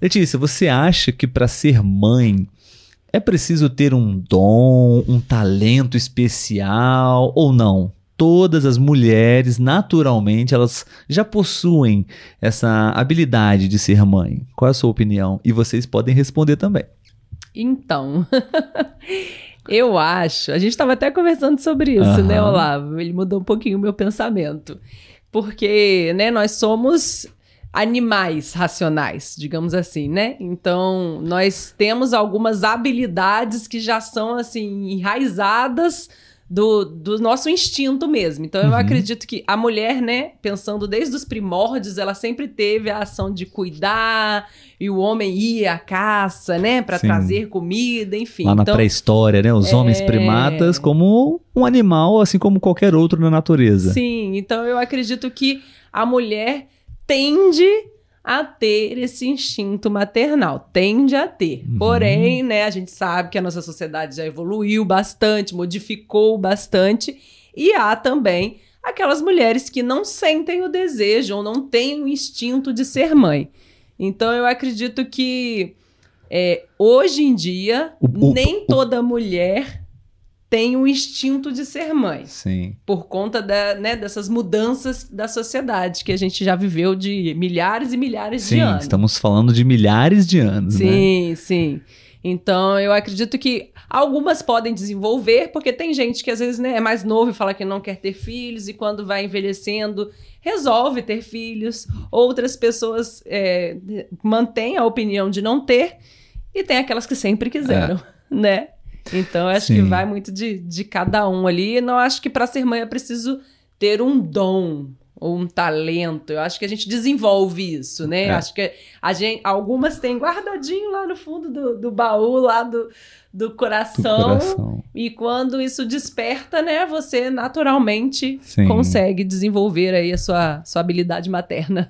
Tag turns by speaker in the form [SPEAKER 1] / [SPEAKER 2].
[SPEAKER 1] Letícia, você acha que para ser mãe é preciso ter um dom, um talento especial ou não? Todas as mulheres, naturalmente, elas já possuem essa habilidade de ser mãe. Qual é a sua opinião? E vocês podem responder também.
[SPEAKER 2] Então, eu acho. A gente estava até conversando sobre isso, né, Olavo? Ele mudou um pouquinho o meu pensamento. Porque, né, nós somos animais racionais, digamos assim, né? Então, nós temos algumas habilidades que já são assim enraizadas do, do nosso instinto mesmo. Então, eu uhum. acredito que a mulher, né, pensando desde os primórdios, ela sempre teve a ação de cuidar, e o homem ia à caça, né, para trazer comida, enfim.
[SPEAKER 1] Lá na então, pré-história, né, os é... homens primatas como um animal, assim como qualquer outro na natureza.
[SPEAKER 2] Sim, então eu acredito que a mulher tende a ter esse instinto maternal, tende a ter. Uhum. Porém, né, a gente sabe que a nossa sociedade já evoluiu bastante, modificou bastante, e há também aquelas mulheres que não sentem o desejo ou não têm o instinto de ser mãe. Então, eu acredito que é, hoje em dia, o, o, nem toda mulher tem o instinto de ser mãe.
[SPEAKER 1] Sim.
[SPEAKER 2] Por conta da, né, dessas mudanças da sociedade que a gente já viveu de milhares e milhares
[SPEAKER 1] sim,
[SPEAKER 2] de anos.
[SPEAKER 1] Sim, estamos falando de milhares de anos,
[SPEAKER 2] sim, né? Sim, sim. Então, eu acredito que algumas podem desenvolver, porque tem gente que às vezes né, é mais novo e fala que não quer ter filhos, e quando vai envelhecendo, resolve ter filhos. Outras pessoas é, mantêm a opinião de não ter, e tem aquelas que sempre quiseram, é. né? Então, acho Sim. que vai muito de, de cada um ali. Não acho que para ser mãe é preciso ter um dom ou um talento. Eu acho que a gente desenvolve isso, né? É. Acho que a gente, algumas têm guardadinho lá no fundo do, do baú, lá do, do coração, do coração. E quando isso desperta, né, você naturalmente Sim. consegue desenvolver aí a sua, sua habilidade materna.